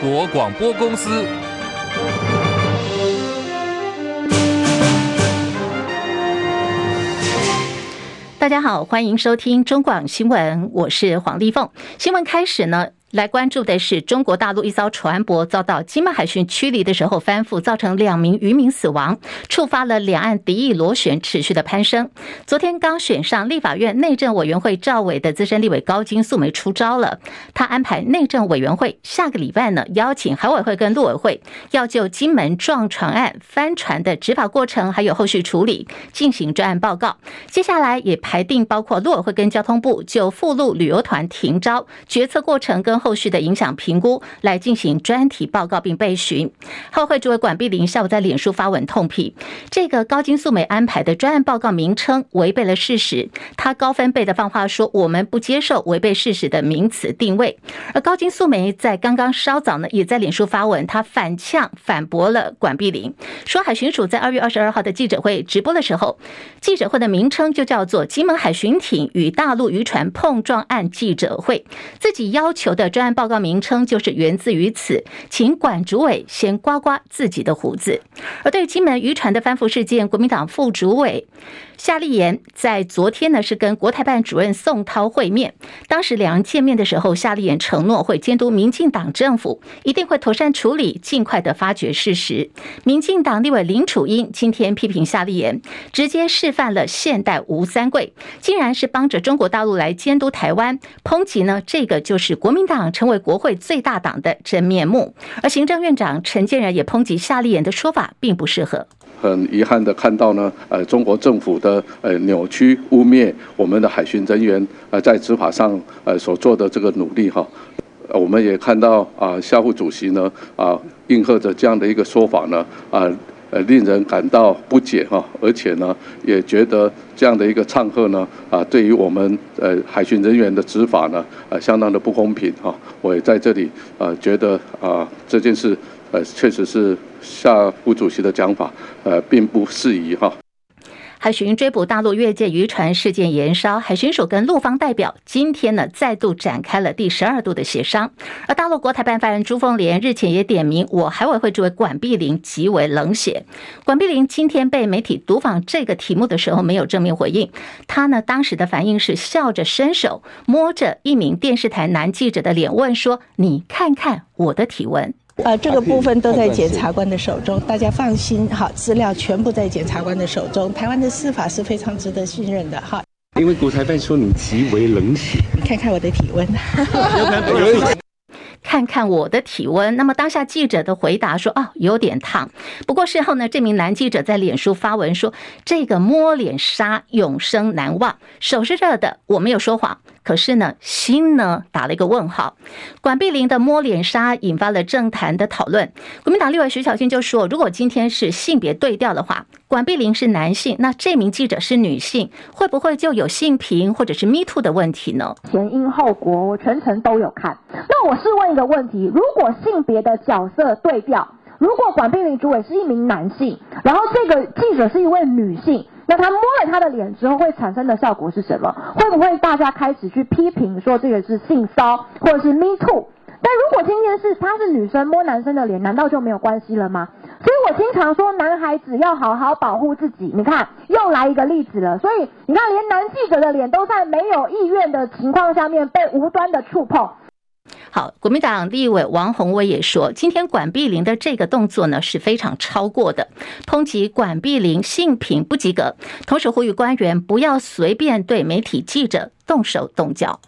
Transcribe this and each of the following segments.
国广播公司。大家好，欢迎收听中广新闻，我是黄丽凤。新闻开始呢。来关注的是中国大陆一艘船舶遭到金门海巡驱离的时候翻覆，造成两名渔民死亡，触发了两岸敌意螺旋持续的攀升。昨天刚选上立法院内政委员会赵委的资深立委高金素梅出招了，他安排内政委员会下个礼拜呢邀请海委会跟陆委会，要就金门撞船案翻船的执法过程还有后续处理进行专案报告。接下来也排定包括陆委会跟交通部就附录旅游团停招决策过程跟。后续的影响评估来进行专题报告并备询。后会主委管碧玲下午在脸书发文痛批，这个高金素梅安排的专案报告名称违背了事实。他高分贝的放话说，我们不接受违背事实的名词定位。而高金素梅在刚刚稍早呢，也在脸书发文，他反呛反驳了管碧玲，说海巡署在二月二十二号的记者会直播的时候，记者会的名称就叫做“金门海巡艇与大陆渔船碰撞案记者会”，自己要求的。专案报告名称就是源自于此，请管主委先刮刮自己的胡子。而对金门渔船的翻覆事件，国民党副主委。夏立言在昨天呢是跟国台办主任宋涛会面，当时两人见面的时候，夏立言承诺会监督民进党政府，一定会妥善处理，尽快的发掘事实。民进党立委林楚英今天批评夏立言，直接示范了现代吴三桂，竟然是帮着中国大陆来监督台湾，抨击呢这个就是国民党成为国会最大党的真面目。而行政院长陈建仁也抨击夏立言的说法并不适合。很遗憾的看到呢，呃，中国政府的呃扭曲污蔑我们的海巡人员呃在执法上呃所做的这个努力哈，我们也看到啊，夏副主席呢啊应和着这样的一个说法呢啊呃令人感到不解哈，而且呢也觉得这样的一个唱和呢啊对于我们呃海巡人员的执法呢啊相当的不公平哈，我也在这里啊觉得啊这件事。呃，确实是夏副主席的讲法，呃，并不适宜哈。海巡追捕大陆越界渔船事件延烧，海巡署跟陆方代表今天呢再度展开了第十二度的协商。而大陆国台办发言人朱凤莲日前也点名我海委会主委管碧玲极为冷血。管碧玲今天被媒体读访这个题目的时候没有正面回应，他呢当时的反应是笑着伸手摸着一名电视台男记者的脸问说：“你看看我的体温。”呃，这个部分都在检察官的手中，大家放心，好，资料全部在检察官的手中。台湾的司法是非常值得信任的，哈。因为国台办说你极为冷血，你看看我的体温。看看我的体温。那么当下记者的回答说：“哦，有点烫。”不过事后呢，这名男记者在脸书发文说：“这个摸脸杀永生难忘，手是热的，我没有说谎。可是呢，心呢打了一个问号。”管碧玲的摸脸杀引发了政坛的讨论。国民党立委徐巧芯就说：“如果今天是性别对调的话，管碧玲是男性，那这名记者是女性，会不会就有性平或者是 Me Too 的问题呢？”前因后果，我全程都有看。那我是问一。个问题：如果性别的角色对调，如果管碧玲主委是一名男性，然后这个记者是一位女性，那他摸了他的脸之后会产生的效果是什么？会不会大家开始去批评说这个是性骚或者是 Me Too？但如果今天是她是女生摸男生的脸，难道就没有关系了吗？所以我经常说，男孩子要好好保护自己。你看，又来一个例子了。所以你看，连男记者的脸都在没有意愿的情况下面被无端的触碰。好，国民党立委王宏威也说，今天管碧玲的这个动作呢是非常超过的，通缉管碧玲性品不及格，同时呼吁官员不要随便对媒体记者动手动脚。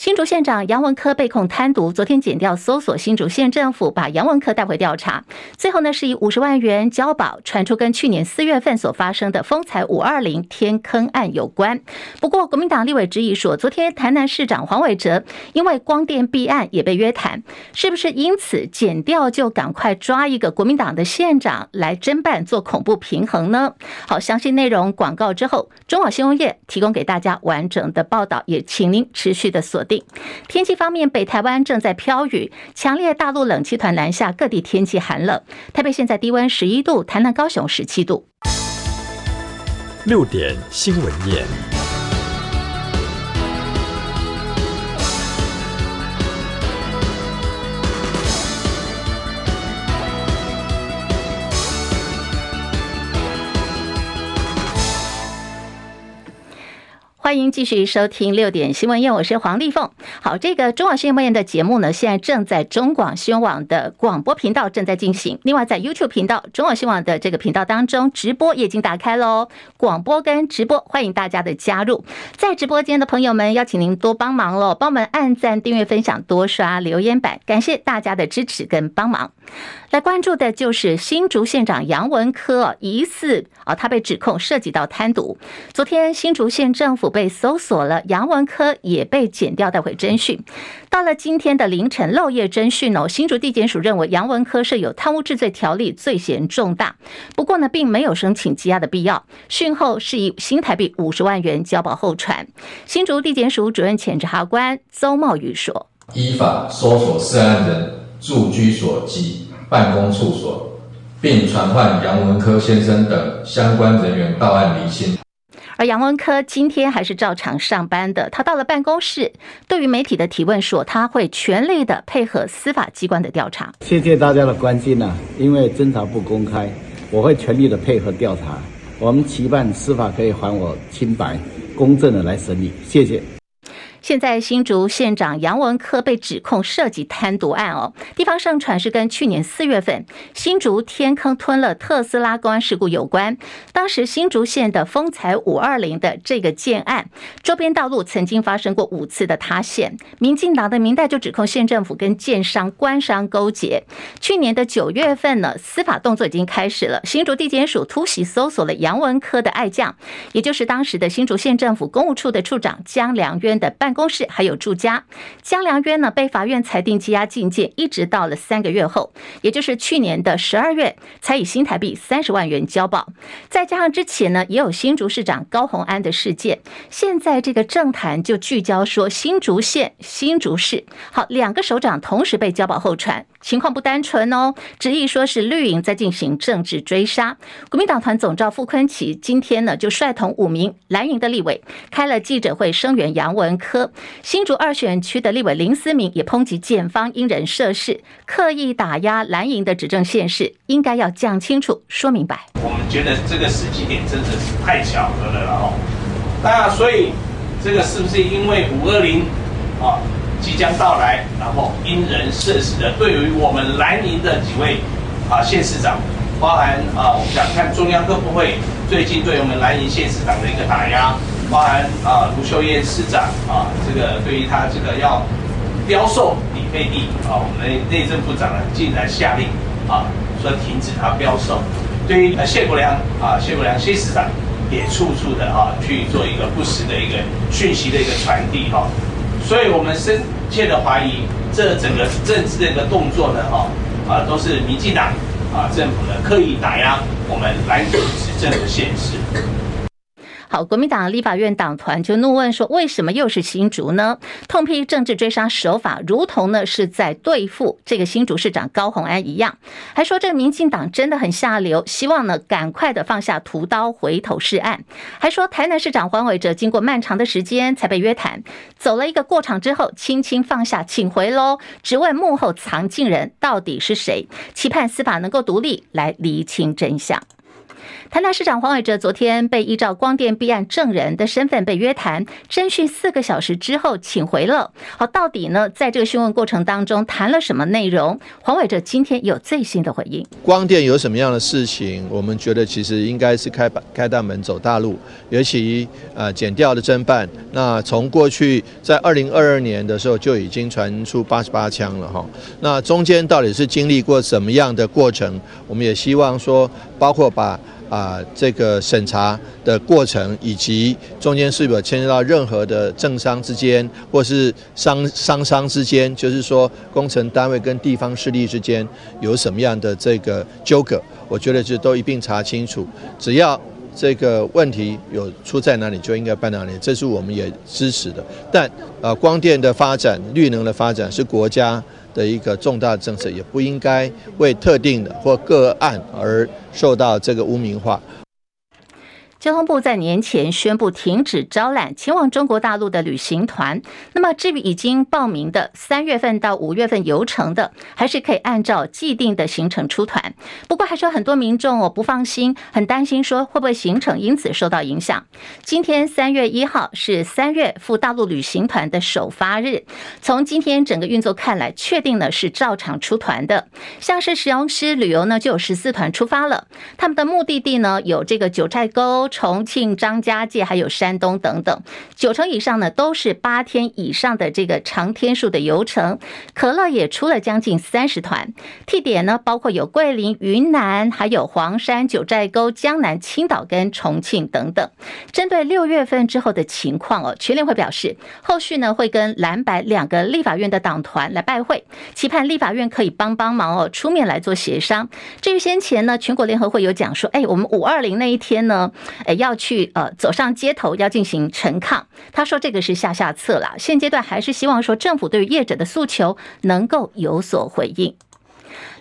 新竹县长杨文科被控贪渎，昨天检调搜索新竹县政府，把杨文科带回调查。最后呢，是以五十万元交保，传出跟去年四月份所发生的丰采五二零天坑案有关。不过，国民党立委质疑说，昨天台南市长黄伟哲因为光电弊案也被约谈，是不是因此检调就赶快抓一个国民党的县长来侦办做恐怖平衡呢？好，详细内容广告之后，中广新闻业提供给大家完整的报道，也请您持续的锁天气方面，北台湾正在飘雨，强烈大陆冷气团南下，各地天气寒冷。台北现在低温十一度，台南、高雄十七度。六点新闻夜。欢迎继续收听六点新闻院，我是黄丽凤。好，这个中广新闻院的节目呢，现在正在中广新闻网的广播频道正在进行。另外，在 YouTube 频道中广新闻网的这个频道当中，直播也已经打开喽。广播跟直播，欢迎大家的加入。在直播间的朋友们，邀请您多帮忙喽，帮我们按赞、订阅、分享、多刷留言板，感谢大家的支持跟帮忙。来关注的就是新竹县长杨文科疑似啊，他被指控涉及到贪渎。昨天新竹县政府被被搜索了，杨文科也被剪掉带回侦讯。到了今天的凌晨漏夜侦讯哦，新竹地检署认为杨文科是有贪污治罪条例罪嫌重大，不过呢，并没有申请羁押的必要。讯后是以新台币五十万元交保候传。新竹地检署主任检察官邹茂宇说：“依法搜索涉案人住居所及。”办公处所，并传唤杨文科先生等相关人员到案离清。而杨文科今天还是照常上班的。他到了办公室，对于媒体的提问说，他会全力的配合司法机关的调查。谢谢大家的关心呐、啊，因为侦查不公开，我会全力的配合调查。我们期盼司法可以还我清白，公正的来审理。谢谢。现在新竹县长杨文科被指控涉及贪渎案哦，地方盛传是跟去年四月份新竹天坑吞了特斯拉公安事故有关。当时新竹县的丰财五二零的这个建案，周边道路曾经发生过五次的塌陷，民进党的民代就指控县政府跟建商官商勾结。去年的九月份呢，司法动作已经开始了，新竹地检署突袭搜索了杨文科的爱将，也就是当时的新竹县政府公务处的处长江良渊的办。办公室还有住家，江良渊呢被法院裁定羁押禁见，一直到了三个月后，也就是去年的十二月，才以新台币三十万元交保。再加上之前呢，也有新竹市长高虹安的事件，现在这个政坛就聚焦说新竹县、新竹市，好，两个首长同时被交保候传。情况不单纯哦，执意说是绿营在进行政治追杀。国民党团总召傅崐萁今天呢就率同五名蓝营的立委开了记者会声援杨文科。新竹二选区的立委林思明也抨击检方因人设事，刻意打压蓝营的执政县市，应该要讲清楚、说明白。我们觉得这个时机点真的是太巧合了哦。那所以这个是不是因为五二零啊？即将到来，然后因人设事的，对于我们蓝营的几位啊县市长，包含啊我们想看中央各部会最近对我们蓝营县市长的一个打压，包含啊卢秀燕市长啊这个对于他这个要标售李沛地啊，我们内政部长呢竟然下令啊说停止他标售，对于呃谢国梁啊谢国梁谢市长也处处的啊去做一个不实的一个讯息的一个传递哈。所以我们深切的怀疑，这整个政治的一个动作呢，哈啊，都是民进党啊政府呢刻意打压我们蓝营执政的现实。好，国民党立法院党团就怒问说：“为什么又是新竹呢？”痛批政治追杀手法，如同呢是在对付这个新竹市长高虹安一样，还说这个民进党真的很下流，希望呢赶快的放下屠刀，回头是岸。还说台南市长黄伟哲经过漫长的时间才被约谈，走了一个过场之后，轻轻放下，请回喽。只问幕后藏镜人到底是谁？期盼司法能够独立来厘清真相。台南市长黄伟哲昨天被依照光电弊案证人的身份被约谈，侦讯四个小时之后请回了。好，到底呢，在这个讯问过程当中谈了什么内容？黄伟哲今天有最新的回应。光电有什么样的事情？我们觉得其实应该是开开大门走大路，尤其呃检调的侦办。那从过去在二零二二年的时候就已经传出八十八枪了哈。那中间到底是经历过什么样的过程？我们也希望说，包括把。啊，这个审查的过程，以及中间是否牵涉到任何的政商之间，或是商商商之间，就是说工程单位跟地方势力之间有什么样的这个纠葛，我觉得就都一并查清楚。只要这个问题有出在哪里，就应该办哪里，这是我们也支持的。但啊，光电的发展、绿能的发展是国家的一个重大政策，也不应该为特定的或个案而受到这个污名化。交通部在年前宣布停止招揽前往中国大陆的旅行团。那么，至于已经报名的三月份到五月份游程的，还是可以按照既定的行程出团。不过，还是有很多民众哦不放心，很担心说会不会行程因此受到影响。今天三月一号是三月赴大陆旅行团的首发日，从今天整个运作看来，确定了是照常出团的。像是石龙狮旅游呢，就有十四团出发了，他们的目的地呢有这个九寨沟。重庆、张家界还有山东等等，九成以上呢都是八天以上的这个长天数的游程。可乐也出了将近三十团，地点呢包括有桂林、云南，还有黄山、九寨沟、江南、青岛跟重庆等等。针对六月份之后的情况哦，全联会表示，后续呢会跟蓝白两个立法院的党团来拜会，期盼立法院可以帮帮忙哦，出面来做协商。至于先前呢，全国联合会有讲说，哎，我们五二零那一天呢。要去呃走上街头，要进行陈抗。他说这个是下下策了，现阶段还是希望说政府对于业者的诉求能够有所回应。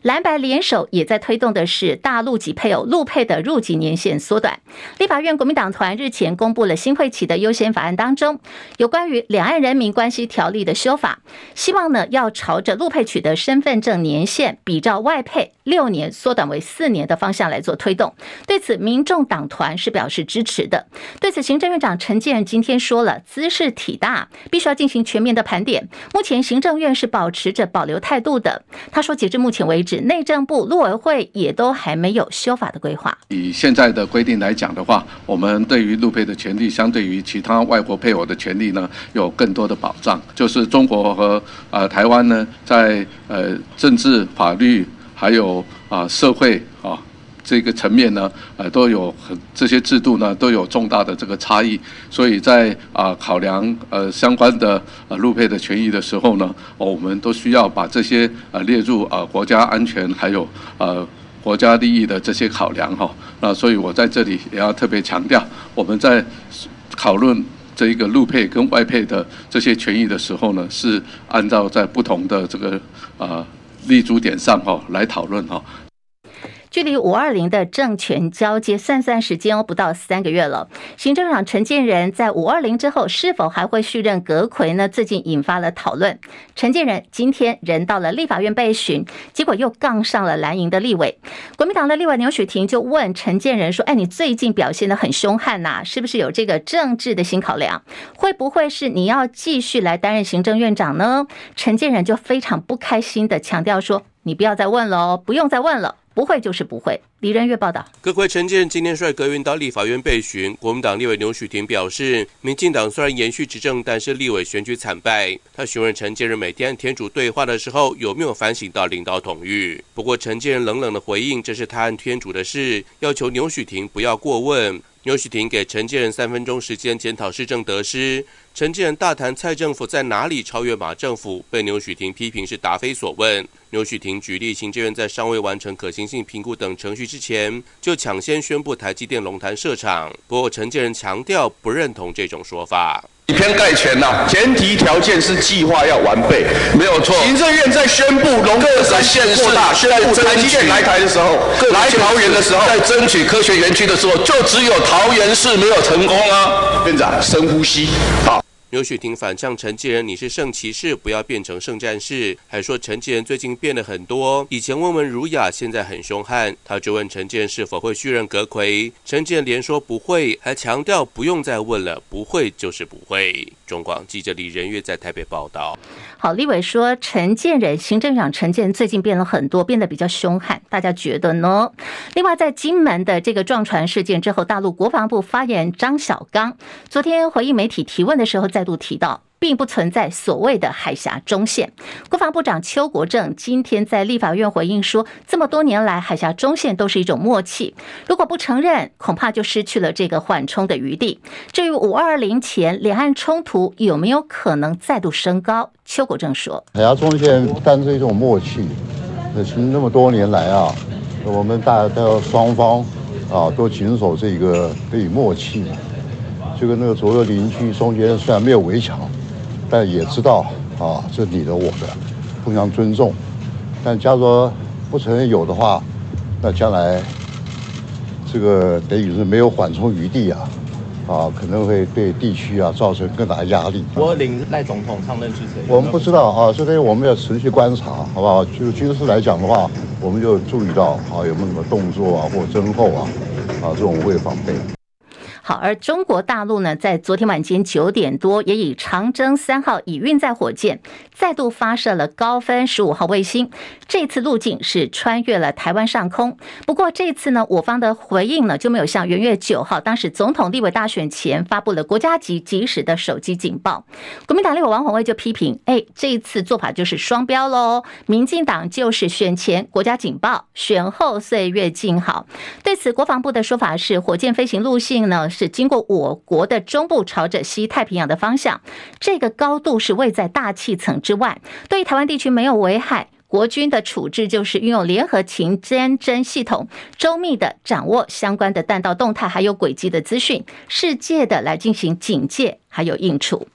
蓝白联手也在推动的是大陆籍配偶陆配的入籍年限缩短。立法院国民党团日前公布了新会期的优先法案当中，有关于两岸人民关系条例的修法，希望呢要朝着陆配取得身份证年限比照外配六年缩短为四年的方向来做推动。对此，民众党团是表示支持的。对此，行政院长陈建仁今天说了，兹事体大，必须要进行全面的盘点。目前行政院是保持着保留态度的。他说，截至目前为止。内政部、陆委会也都还没有修法的规划。以现在的规定来讲的话，我们对于陆配的权利，相对于其他外国配偶的权利呢，有更多的保障。就是中国和呃台湾呢，在呃政治、法律还有啊、社会啊。这个层面呢，呃，都有很这些制度呢，都有重大的这个差异，所以在啊考量呃相关的呃陆配的权益的时候呢，我们都需要把这些呃列入呃国家安全还有呃国家利益的这些考量哈。那所以我在这里也要特别强调，我们在讨论这一个陆配跟外配的这些权益的时候呢，是按照在不同的这个呃立足点上哈来讨论哈。距离五二零的政权交接算算时间哦，不到三个月了。行政长陈建仁在五二零之后是否还会续任阁揆呢？最近引发了讨论。陈建仁今天人到了立法院被询，结果又杠上了蓝营的立委。国民党的立委牛雪婷就问陈建仁说：“哎，你最近表现得很凶悍呐，是不是有这个政治的新考量？会不会是你要继续来担任行政院长呢？”陈建仁就非常不开心的强调说：“你不要再问了哦，不用再问了。”不会就是不会。李仁月报道，阁揆陈建今天率阁员到立法院备询。国民党立委牛许庭表示，民进党虽然延续执政，但是立委选举惨败。他询问陈建仁每天天主对话的时候有没有反省到领导统御。不过陈建仁冷冷的回应，这是他和天主的事，要求牛许庭不要过问。牛许庭给陈建仁三分钟时间检讨市政得失。陈建仁大谈蔡政府在哪里超越马政府，被牛许庭批评是答非所问。牛许庭举例，行政院在尚未完成可行性评估等程序之前，就抢先宣布台积电龙潭设厂。不过陈建人强调不认同这种说法。以偏概全呐、啊，前提条件是计划要完备，没有错。行政院在宣布龙潭县扩大，宣布台积电来台的时候，来桃园的时候，在争取科学园区的时候，就只有桃园市没有成功啊。院长，深呼吸，好。牛雪婷反呛陈建仁，你是圣骑士，不要变成圣战士。还说陈建仁最近变了很多，以前温文儒雅，现在很凶悍。他就问陈建仁是否会续任阁揆，陈建仁连说不会，还强调不用再问了，不会就是不会。中广记者李仁月在台北报道。好，立委说陈建仁，行政长陈建仁最近变了很多，变得比较凶悍，大家觉得呢？另外，在金门的这个撞船事件之后，大陆国防部发言人张小刚昨天回应媒体提问的时候，在再度提到，并不存在所谓的海峡中线。国防部长邱国正今天在立法院回应说，这么多年来，海峡中线都是一种默契，如果不承认，恐怕就失去了这个缓冲的余地。至于五二零前两岸冲突有没有可能再度升高，邱国正说，海峡中线但是一种默契，那其实那么多年来啊，我们大家都双方啊都谨守这个可以默契。就跟那个左右邻居中间虽然没有围墙，但也知道啊，这你的我的，互相尊重。但假如说不承认有的话，那将来这个等于是没有缓冲余地啊，啊，可能会对地区啊造成更大压力。我领赖总统上任之前，我们不知道啊，这边我们要持续观察，好不好？就军事来讲的话，我们就注意到啊，有没有什么动作啊或增厚啊，啊，这种无谓防备。好，而中国大陆呢，在昨天晚间九点多，也以长征三号乙运载火箭再度发射了高分十五号卫星。这次路径是穿越了台湾上空。不过这次呢，我方的回应呢，就没有像元月九号当时总统立委大选前发布了国家级及时的手机警报。国民党立委王鸿薇就批评：哎，这一次做法就是双标喽！民进党就是选前国家警报，选后岁月静好。对此，国防部的说法是，火箭飞行路线呢，是经过我国的中部，朝着西太平洋的方向，这个高度是位在大气层之外，对台湾地区没有危害。国军的处置就是运用联合情监侦系统，周密的掌握相关的弹道动态还有轨迹的资讯，世界的来进行警戒还有应处。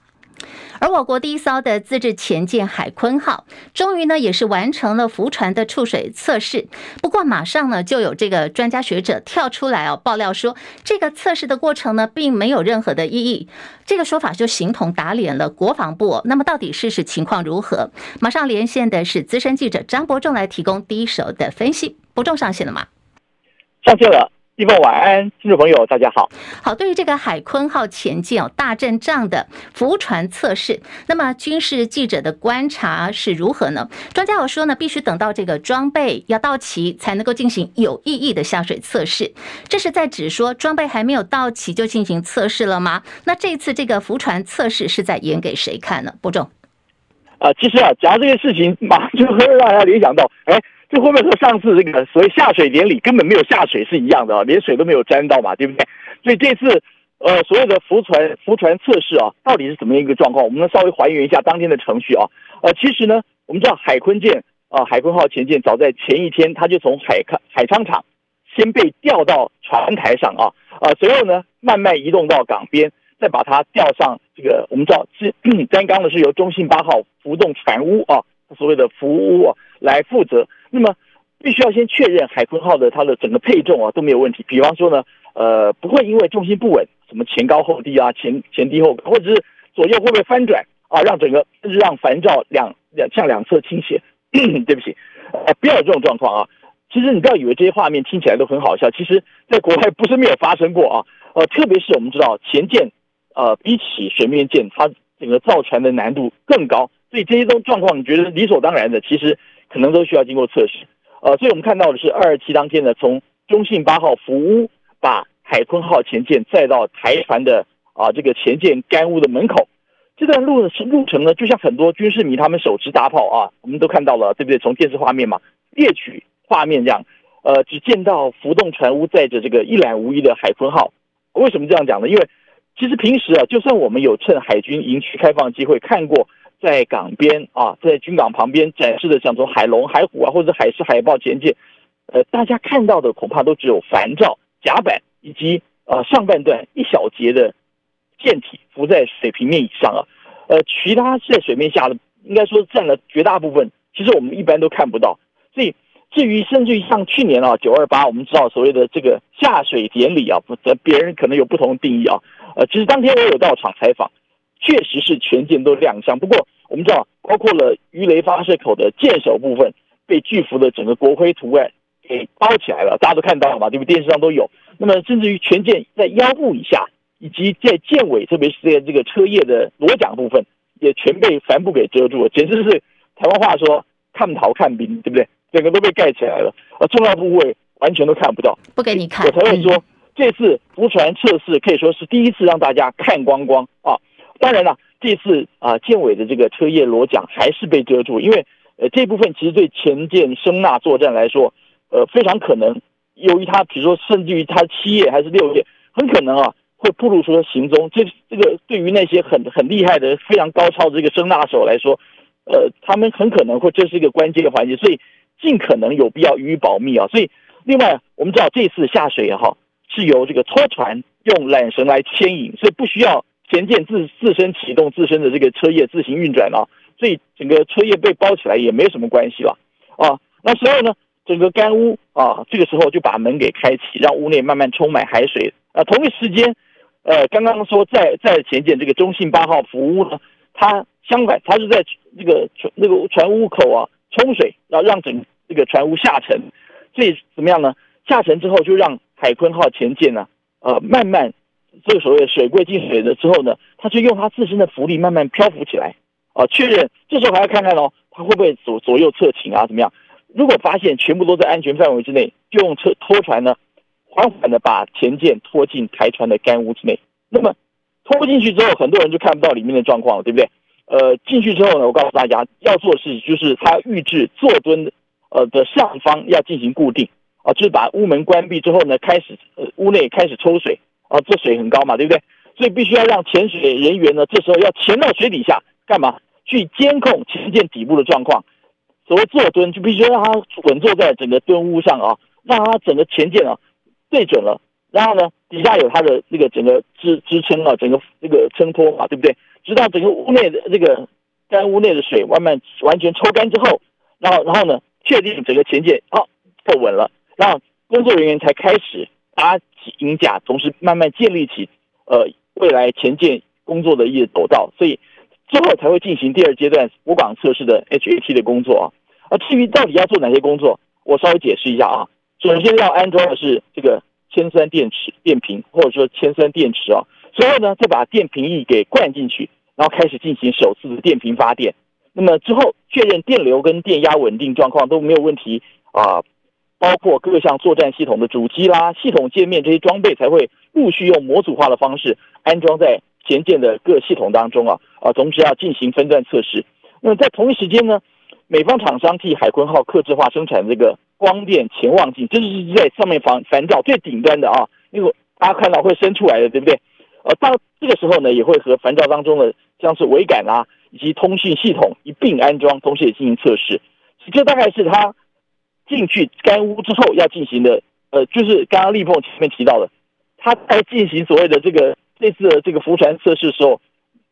而我国第一艘的自制潜舰海鲲号，终于呢也是完成了浮船的触水测试。不过马上呢就有这个专家学者跳出来哦爆料说，这个测试的过程呢并没有任何的意义。这个说法就形同打脸了国防部。那么到底事实情况如何？马上连线的是资深记者张伯仲来提供第一手的分析。伯仲上线了吗？上线了。一峰晚安，听众朋友大家好。好，对于这个海鲲号前进哦大阵仗的浮船测试，那么军事记者的观察是如何呢？专家有说呢，必须等到这个装备要到齐，才能够进行有意义的下水测试。这是在指说装备还没有到齐就进行测试了吗？那这次这个浮船测试是在演给谁看呢？伯仲，啊、呃，其实啊，讲这个事情，马上就会让大家联想到，哎。这会不会和上次这个所谓下水典礼根本没有下水是一样的啊？连水都没有沾到嘛，对不对？所以这次呃所有的浮船浮船测试啊，到底是怎么样一个状况？我们能稍微还原一下当天的程序啊。呃，其实呢，我们知道海鲲舰啊，海鲲号潜舰早在前一天，它就从海康海昌厂先被调到船台上啊啊，随后呢慢慢移动到港边，再把它调上这个我们知道是担纲的是由中信八号浮动船坞啊，所谓的浮坞来负责。那么必须要先确认海鲲号的它的整个配重啊都没有问题，比方说呢，呃，不会因为重心不稳，什么前高后低啊，前前低后高，或者是左右会不会翻转啊，让整个让帆罩两两向两侧倾斜。对不起，呃，不要有这种状况啊。其实你不要以为这些画面听起来都很好笑，其实在国外不是没有发生过啊。呃，特别是我们知道潜舰呃比起水面舰，它整个造船的难度更高，所以这些种状况你觉得理所当然的，其实。可能都需要经过测试，呃，所以我们看到的是二二七当天呢，从中信八号浮坞把海鲲号前舰载到台船的啊这个前舰干坞的门口，这段路是路程呢，就像很多军事迷他们手持大炮啊，我们都看到了，对不对？从电视画面嘛，猎取画面这样，呃，只见到浮动船坞载着这个一览无遗的海鲲号。为什么这样讲呢？因为其实平时啊，就算我们有趁海军营区开放机会看过。在港边啊，在军港旁边展示的，像从海龙、海虎啊，或者海狮、海豹潜舰，呃，大家看到的恐怕都只有帆罩、甲板以及呃上半段一小节的舰体浮在水平面以上啊，呃，其他在水面下的，应该说占了绝大部分，其实我们一般都看不到。所以，至于甚至于像去年啊，九二八，我们知道所谓的这个下水典礼啊，不，别人可能有不同的定义啊，呃，其实当天我有到场采访，确实是全舰都亮相，不过。我们知道，包括了鱼雷发射口的舰首部分被巨幅的整个国徽图案给包起来了，大家都看到了嘛？对不对？电视上都有。那么，甚至于全舰在腰部以下，以及在舰尾，特别是在这个车叶的螺桨部分，也全被帆布给遮住了，简直是台湾话说“看逃看兵”，对不对？整个都被盖起来了，而重要部位完全都看不到。不给你看，我才会说、嗯、这次浮船测试可以说是第一次让大家看光光啊！当然了。这次啊，舰尾的这个车叶螺桨还是被遮住，因为呃这部分其实对前舰声纳作战来说，呃非常可能，由于它比如说甚至于它七叶还是六叶，很可能啊会暴露出行踪。这这个对于那些很很厉害的非常高超的这个声纳手来说，呃他们很可能会这是一个关键的环节，所以尽可能有必要予以保密啊。所以另外我们知道这次下水也好，是由这个拖船用缆绳来牵引，所以不需要。前舰自自身启动自身的这个车叶自行运转啊，所以整个车叶被包起来也没什么关系了啊。那时候呢，整个干坞啊，这个时候就把门给开启，让屋内慢慢充满海水。啊，同一时间，呃，刚刚说在在前舰这个中信八号浮屋呢，它相反，它是在这个船那个船屋口啊冲水，然后让整这个船屋下沉。所以怎么样呢？下沉之后就让海鲲号前舰呢，呃，慢慢这个所谓的水柜进水了之后呢，它就用它自身的浮力慢慢漂浮起来。啊，确认这时候还要看看哦，它会不会左左右侧倾啊？怎么样？如果发现全部都在安全范围之内，就用车拖船呢，缓缓的把前舰拖进台船的干屋之内。那么拖进去之后，很多人就看不到里面的状况了，对不对？呃，进去之后呢，我告诉大家要做的事就是，他预置坐墩呃的上方要进行固定啊，就是把屋门关闭之后呢，开始呃屋内开始抽水啊，这水很高嘛，对不对？所以必须要让潜水人员呢，这时候要潜到水底下干嘛？去监控前舰底部的状况。所谓坐蹲，就必须让它稳坐在整个墩屋上啊，让它整个前舰啊对准了，然后呢底下有它的那个整个支支撑啊，整个这个撑托嘛，对不对？直到整个屋内的这个干屋内的水慢慢完全抽干之后，然后然后呢确定整个前舰啊坐稳了，然后工作人员才开始把起鹰架，同时慢慢建立起呃未来前舰工作的一个走道，所以。之后才会进行第二阶段浮港测试的 HAT 的工作啊，而至于到底要做哪些工作，我稍微解释一下啊。首先要安装的是这个铅酸电池电瓶，或者说铅酸电池啊。随后呢，再把电瓶液给灌进去，然后开始进行首次的电瓶发电。那么之后确认电流跟电压稳定状况都没有问题啊，包括各项作战系统的主机啦、系统界面这些装备才会陆续用模组化的方式安装在。前舰的各系统当中啊啊，同时要进行分段测试。那么在同一时间呢，美方厂商替海鲲号客制化生产这个光电潜望镜，这是在上面防反照最顶端的啊，那个大家看到会伸出来的，对不对？呃，到这个时候呢，也会和反照当中的像是桅杆啊以及通讯系统一并安装，同时也进行测试。这大概是他进去干屋之后要进行的，呃，就是刚刚立凤前面提到的，他在进行所谓的这个。这次的这个浮船测试的时候，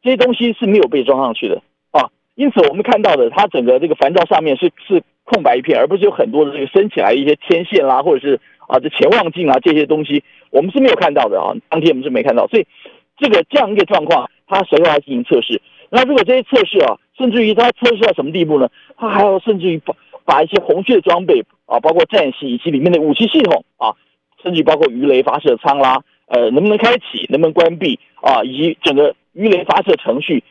这些东西是没有被装上去的啊，因此我们看到的，它整个这个帆罩上面是是空白一片，而不是有很多的这个升起来一些天线啦，或者是啊这潜望镜啊这些东西，我们是没有看到的啊，当天我们是没看到，所以这个这样一个状况，它随后来进行测试。那如果这些测试啊，甚至于它测试到什么地步呢？它还要甚至于把把一些红区的装备啊，包括战系以及里面的武器系统啊，甚至包括鱼雷发射舱啦。呃，能不能开启，能不能关闭啊？以及整个鱼雷发射程序，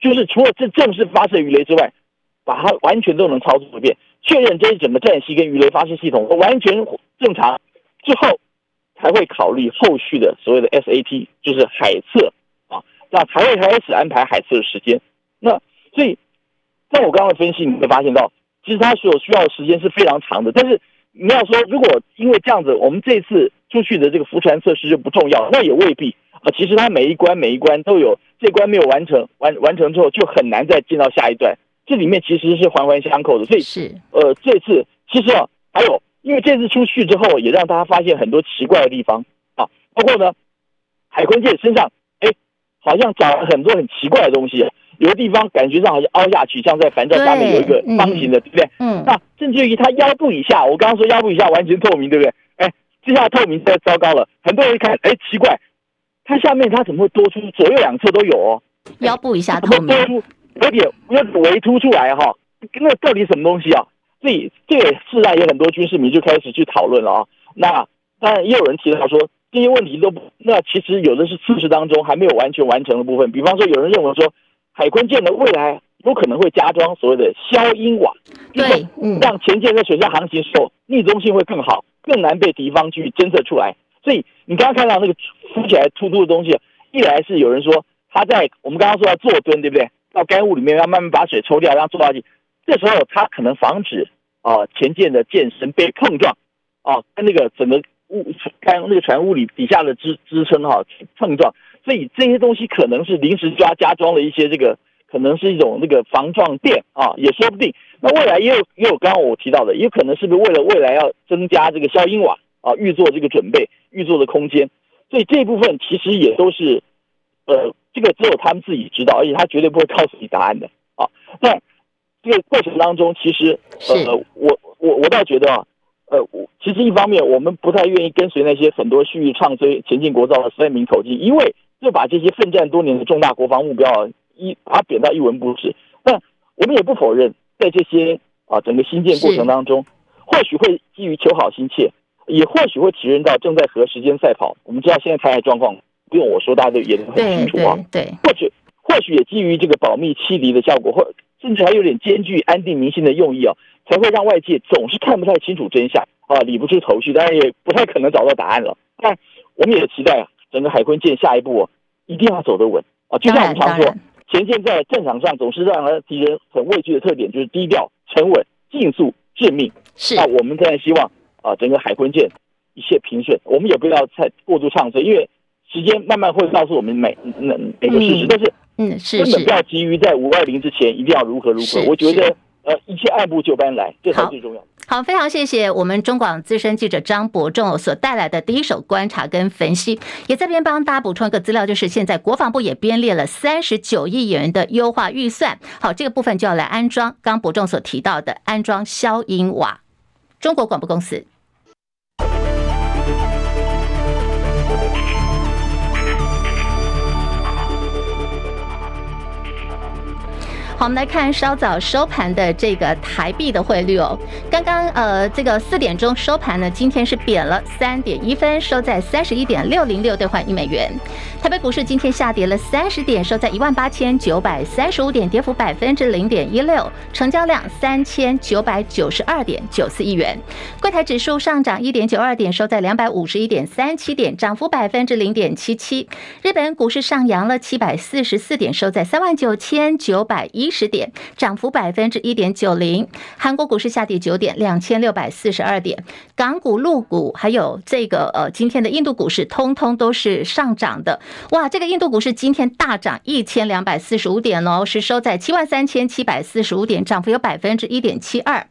就是除了这正式发射鱼雷之外，把它完全都能操作一遍，确认这一整个战系跟鱼雷发射系统完全正常之后，才会考虑后续的所谓的 SAT，就是海测啊，那才会开始安排海测的时间。那所以，在我刚刚的分析，你会发现到，其实它所需要的时间是非常长的。但是你要说，如果因为这样子，我们这次。出去的这个浮船测试就不重要，那也未必啊。其实它每一关每一关都有，这关没有完成，完完成之后就很难再进到下一段。这里面其实是环环相扣的。所以是呃，这次其实啊，还有因为这次出去之后，也让大家发现很多奇怪的地方啊，包括呢，海坤舰身上哎，好像长了很多很奇怪的东西，有的地方感觉上好像凹下去，像在帆照下面有一个方形的，对，对不对？嗯。那甚至于它腰部以下，我刚刚说腰部以下完全透明，对不对？这下透明太糟糕了，很多人一看，哎，奇怪，它下面它怎么会多出左右两侧都有哦？腰部以下透明，多出有点有点微凸出来哈，那到底什么东西啊？所以这也事实上也很多军事迷就开始去讨论了啊。那当然也有人提到说，这些问题都不，那其实有的是测试当中还没有完全完成的部分，比方说有人认为说，海鲲舰的未来有可能会加装所谓的消音瓦，对，嗯，让前舰在水下航行时候逆中性会更好。更难被敌方去侦测出来，所以你刚刚看到那个浮起来突突的东西，一来是有人说他在我们刚刚说要坐蹲，对不对？到干物里面要慢慢把水抽掉，让坐下去。这时候他可能防止啊、呃、前舰的舰身被碰撞，啊、呃、跟那个整个物看那个船屋里底下的支支撑哈碰撞，所以这些东西可能是临时加加装了一些这个。可能是一种那个防撞垫啊，也说不定。那未来也有也有刚刚我提到的，也有可能是不是为了未来要增加这个消音瓦啊，预做这个准备，预做的空间。所以这一部分其实也都是，呃，这个只有他们自己知道，而且他绝对不会告诉你答案的啊。在这个过程当中，其实呃，我我我倒觉得啊，呃，其实一方面我们不太愿意跟随那些很多蓄意唱衰前进国造的三民口径，因为就把这些奋战多年的重大国防目标一把它贬到一文不值。但我们也不否认，在这些啊整个新建过程当中，或许会基于求好心切，也或许会体认到正在和时间赛跑。我们知道现在台海状况不用我说，大家都也很清楚啊。对，对，或许或许也基于这个保密欺敌的效果，或甚至还有点兼具安定民心的用意啊，才会让外界总是看不太清楚真相啊，理不出头绪，当然也不太可能找到答案了。但我们也期待啊，整个海坤舰下一步哦，一定要走得稳啊，就像我们常说。前线在战场上总是让人敌人很畏惧的特点，就是低调、沉稳、迅速、致命。是那我们当然希望啊，整个海坤舰一切平顺。我们也不要太过度唱衰，因为时间慢慢会告诉我们每每每个事实。嗯、但是，嗯，是根本不要急于在五二零之前一定要如何如何。我觉得，呃，一切按部就班来，这才是最重要的。好，非常谢谢我们中广资深记者张伯仲所带来的第一手观察跟分析，也在这边帮大家补充一个资料，就是现在国防部也编列了三十九亿元的优化预算，好，这个部分就要来安装刚伯仲所提到的安装消音瓦。中国广播公司。好，我们来看稍早收盘的这个台币的汇率哦。刚刚呃，这个四点钟收盘呢，今天是贬了三点一分，收在三十一点六零六兑换一美元。台北股市今天下跌了三十点，收在一万八千九百三十五点，跌幅百分之零点一六，成交量三千九百九十二点九四亿元。柜台指数上涨一点九二点，收在两百五十一点三七点，涨幅百分之零点七七。日本股市上扬了七百四十四点，收在三万九千九百一。十点，涨幅百分之一点九零。韩国股市下跌九点，两千六百四十二点。港股、陆股还有这个呃，今天的印度股市通通都是上涨的。哇，这个印度股市今天大涨一千两百四十五点哦，是收在七万三千七百四十五点，涨幅有百分之一点七二。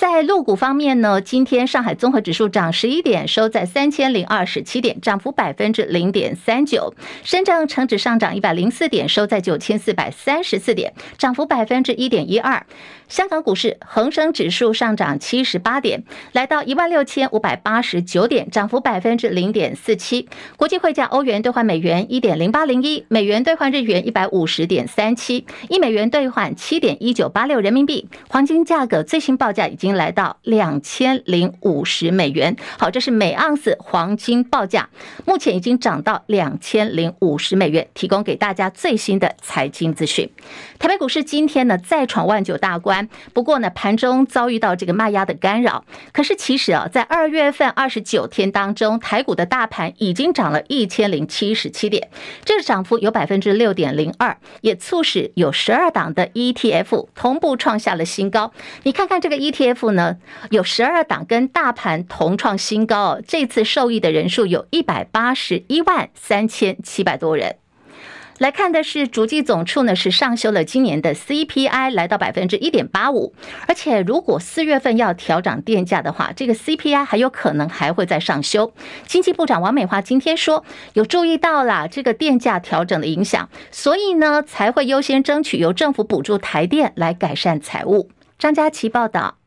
在陆股方面呢，今天上海综合指数涨十一点，收在三千零二十七点，涨幅百分之零点三九。深圳成指上涨一百零四点，收在九千四百三十四点，涨幅百分之一点一二。香港股市恒生指数上涨七十八点，来到一万六千五百八十九点，涨幅百分之零点四七。国际汇价，欧元兑换美元一点零八零一，美元兑换日元一百五十点三七，一美元兑换七点一九八六人民币。黄金价格最新报价已经来到两千零五十美元。好，这是每盎司黄金报价，目前已经涨到两千零五十美元。提供给大家最新的财经资讯。台北股市今天呢再闯万九大关。不过呢，盘中遭遇到这个卖压的干扰。可是其实啊，在二月份二十九天当中，台股的大盘已经涨了一千零七十七点，这个涨幅有百分之六点零二，也促使有十二档的 ETF 同步创下了新高。你看看这个 ETF F 呢，有十二档跟大盘同创新高，这次受益的人数有一百八十一万三千七百多人。来看的是，主计总处呢是上修了今年的 CPI，来到百分之一点八五，而且如果四月份要调涨电价的话，这个 CPI 还有可能还会再上修。经济部长王美花今天说，有注意到了这个电价调整的影响，所以呢才会优先争取由政府补助台电来改善财务。张佳琪报道。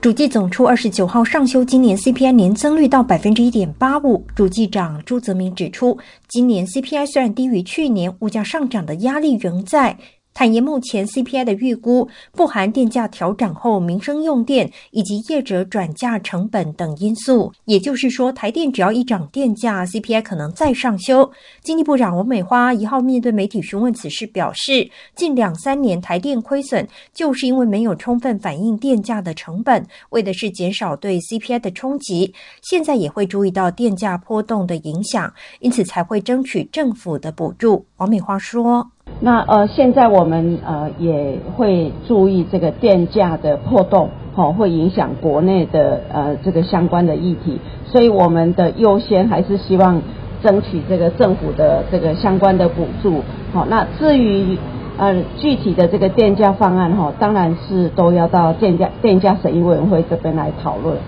主计总处二十九号上修今年 CPI 年增率到百分之一点八五。主计长朱泽明指出，今年 CPI 虽然低于去年，物价上涨的压力仍在。坦言，目前 CPI 的预估不含电价调整后民生用电以及业者转嫁成本等因素。也就是说，台电只要一涨电价，CPI 可能再上修。经济部长王美花一号面对媒体询问此事，表示，近两三年台电亏损，就是因为没有充分反映电价的成本，为的是减少对 CPI 的冲击。现在也会注意到电价波动的影响，因此才会争取政府的补助。王美花说。那呃，现在我们呃也会注意这个电价的破动，好、哦，会影响国内的呃这个相关的议题，所以我们的优先还是希望争取这个政府的这个相关的补助。好、那至于呃具体的这个电价方案哈、当然是都要到电价电价审议委员会这边来讨论。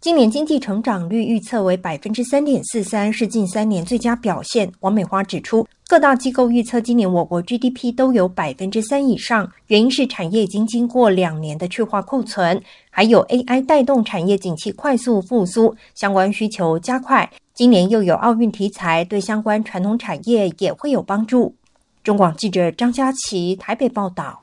今年经济成长率预测为百分之三点四三，是近三年最佳表现。王美花指出。各大机构预测，今年我国 GDP 都有百分之三以上，原因是产业已经经过两年的去化库存，还有 AI 带动产业景气快速复苏，相关需求加快。今年又有奥运题材，对相关传统产业也会有帮助。中广记者张佳琪台北报道。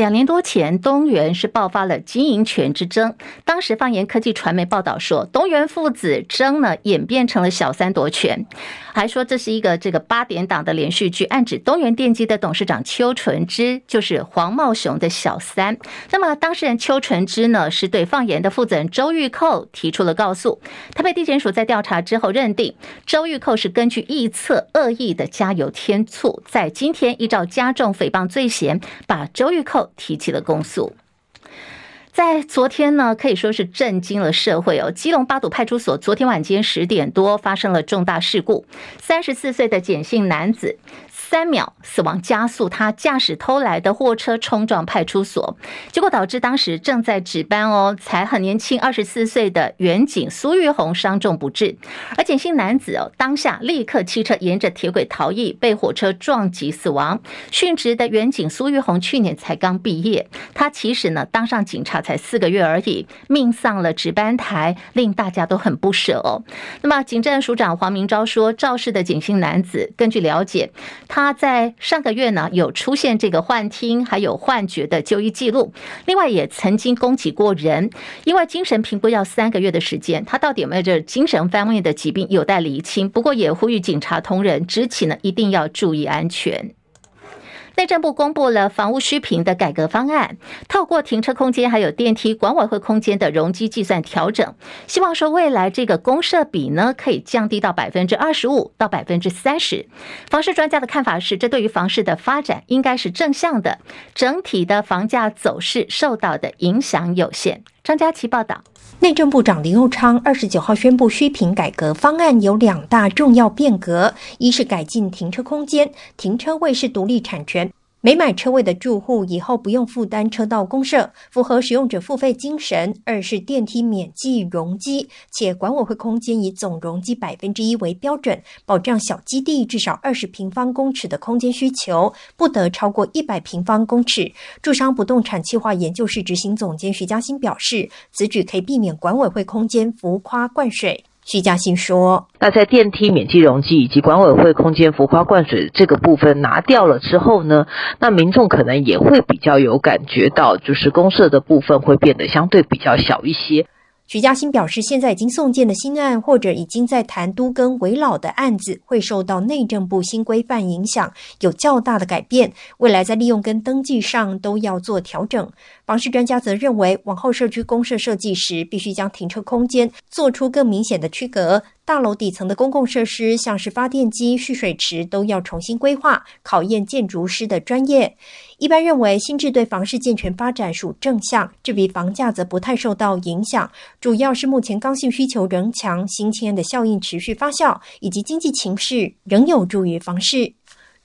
两年多前，东元是爆发了经营权之争。当时放言科技传媒报道说，东元父子争呢演变成了小三夺权，还说这是一个这个八点档的连续剧，暗指东元电机的董事长邱纯之就是黄茂雄的小三。那么当事人邱纯之呢，是对放言的负责人周玉蔻提出了告诉。他被地检署在调查之后认定，周玉蔻是根据臆测恶意的加油添醋，在今天依照加重诽谤罪嫌，把周玉蔻。提起了公诉，在昨天呢，可以说是震惊了社会哦。基隆八堵派出所昨天晚间十点多发生了重大事故，三十四岁的简姓男子。三秒死亡加速，他驾驶偷来的货车冲撞派出所，结果导致当时正在值班哦，才很年轻二十四岁的员警苏玉红伤重不治，而简姓男子哦当下立刻弃车沿着铁轨逃逸，被火车撞击死亡。殉职的员警苏玉红去年才刚毕业，他其实呢当上警察才四个月而已，命丧了值班台，令大家都很不舍哦。那么警政署长黄明昭说，肇事的简姓男子根据了解，他。他在上个月呢有出现这个幻听还有幻觉的就医记录，另外也曾经攻击过人，因为精神评估要三个月的时间，他到底有没有这精神方面的疾病有待厘清。不过也呼吁警察同仁执勤呢一定要注意安全。内政部公布了房屋虚坪的改革方案，透过停车空间还有电梯管委会空间的容积计算调整，希望说未来这个公设比呢可以降低到百分之二十五到百分之三十。房市专家的看法是，这对于房市的发展应该是正向的，整体的房价走势受到的影响有限。张佳琪报道。内政部长林佑昌二十九号宣布，虚坪改革方案有两大重要变革：一是改进停车空间，停车位是独立产权。没买车位的住户以后不用负担车道公社，符合使用者付费精神。二是电梯免计容积，且管委会空间以总容积百分之一为标准，保障小基地至少二十平方公尺的空间需求，不得超过一百平方公尺。住商不动产企划研究室执行总监徐嘉欣表示，此举可以避免管委会空间浮夸灌水。徐嘉欣说：“那在电梯免计容积以及管委会空间浮夸灌水这个部分拿掉了之后呢，那民众可能也会比较有感觉到，就是公社的部分会变得相对比较小一些。”徐嘉欣表示，现在已经送件的新案或者已经在谈都更危老的案子，会受到内政部新规范影响，有较大的改变。未来在利用跟登记上都要做调整。房市专家则认为，往后社区公社设计时，必须将停车空间做出更明显的区隔。大楼底层的公共设施，像是发电机、蓄水池，都要重新规划，考验建筑师的专业。一般认为，新制对房市健全发展属正向，至于房价则不太受到影响。主要是目前刚性需求仍强，新签的效应持续发酵，以及经济情势仍有助于房市。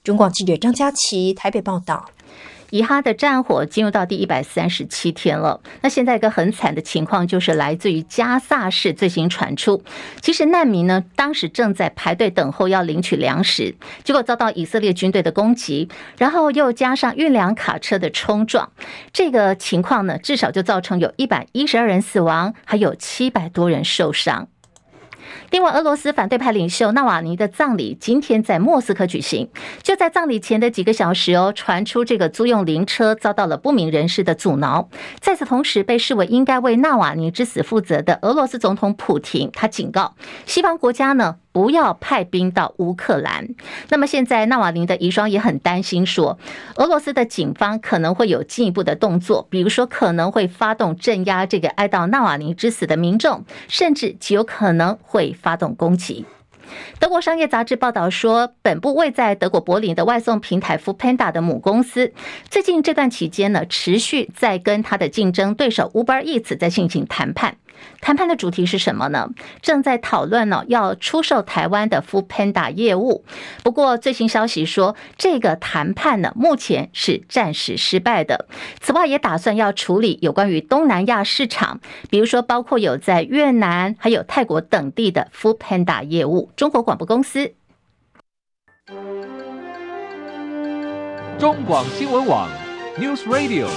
中广记者张佳琪台北报道。以哈的战火进入到第一百三十七天了。那现在一个很惨的情况就是来自于加萨市最新传出，其实难民呢当时正在排队等候要领取粮食，结果遭到以色列军队的攻击，然后又加上运粮卡车的冲撞，这个情况呢至少就造成有一百一十二人死亡，还有七百多人受伤。另外，俄罗斯反对派领袖纳瓦尼的葬礼今天在莫斯科举行。就在葬礼前的几个小时哦，传出这个租用灵车遭到了不明人士的阻挠。在此同时，被视为应该为纳瓦尼之死负责的俄罗斯总统普廷，他警告西方国家呢，不要派兵到乌克兰。那么现在纳瓦尼的遗孀也很担心，说俄罗斯的警方可能会有进一步的动作，比如说可能会发动镇压这个哀悼纳瓦尼之死的民众，甚至极有可能会发动攻击。德国商业杂志报道说，本部位在德国柏林的外送平台 f o o p a n d a 的母公司，最近这段期间呢，持续在跟他的竞争对手 Uber Eats 在进行谈判。谈判的主题是什么呢？正在讨论呢，要出售台湾的 Foodpanda 业务。不过最新消息说，这个谈判呢，目前是暂时失败的。此外，也打算要处理有关于东南亚市场，比如说包括有在越南还有泰国等地的 Foodpanda 业务。中国广播公司。中广新闻网 News Radio。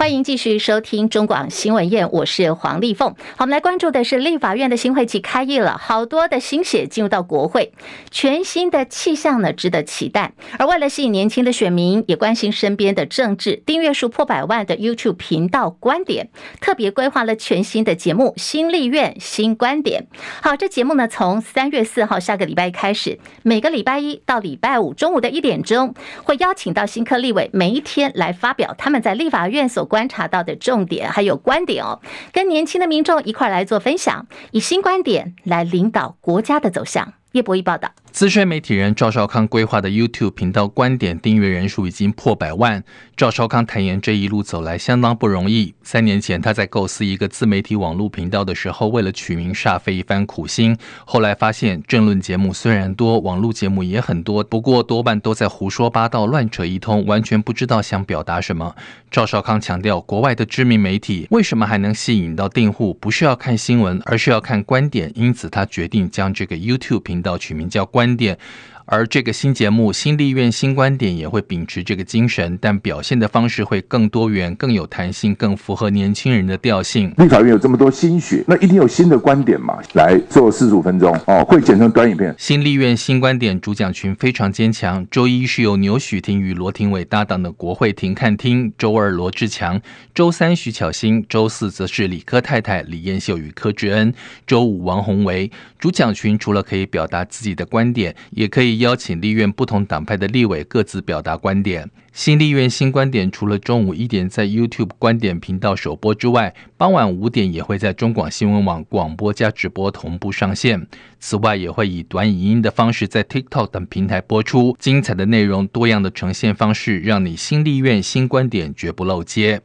欢迎继续收听中广新闻宴，我是黄丽凤。好，我们来关注的是立法院的新会期开议了，好多的新血进入到国会，全新的气象呢，值得期待。而为了吸引年轻的选民，也关心身边的政治，订阅数破百万的 YouTube 频道观点，特别规划了全新的节目《新立院新观点》。好，这节目呢，从三月四号下个礼拜开始，每个礼拜一到礼拜五中午的一点钟，会邀请到新科立委，每一天来发表他们在立法院所观察到的重点还有观点哦，跟年轻的民众一块来做分享，以新观点来领导国家的走向。叶博弈报道。资深媒体人赵少康规划的 YouTube 频道观点订阅人数已经破百万。赵少康坦言，这一路走来相当不容易。三年前他在构思一个自媒体网络频道的时候，为了取名煞费一番苦心。后来发现，政论节目虽然多，网络节目也很多，不过多半都在胡说八道、乱扯一通，完全不知道想表达什么。赵少康强调，国外的知名媒体为什么还能吸引到订户？不是要看新闻，而是要看观点。因此，他决定将这个 YouTube 频道取名叫观。点，而这个新节目《新立院新观点》也会秉持这个精神，但表现的方式会更多元、更有弹性、更符合年轻人的调性。立法院有这么多心血，那一定有新的观点嘛？来做四十五分钟哦，会剪成短影片。新立院新观点主讲群非常坚强。周一是由牛许婷与罗廷伟搭档的国会庭看厅，周二罗志强，周三徐巧芯，周四则是李科太太李彦秀与柯志恩，周五王鸿薇。主讲群除了可以表达自己的观点，也可以邀请立院不同党派的立委各自表达观点。新立院新观点除了中午一点在 YouTube 观点频道首播之外，傍晚五点也会在中广新闻网广播加直播同步上线。此外，也会以短影音的方式在 TikTok 等平台播出。精彩的内容、多样的呈现方式，让你新立院新观点绝不漏接。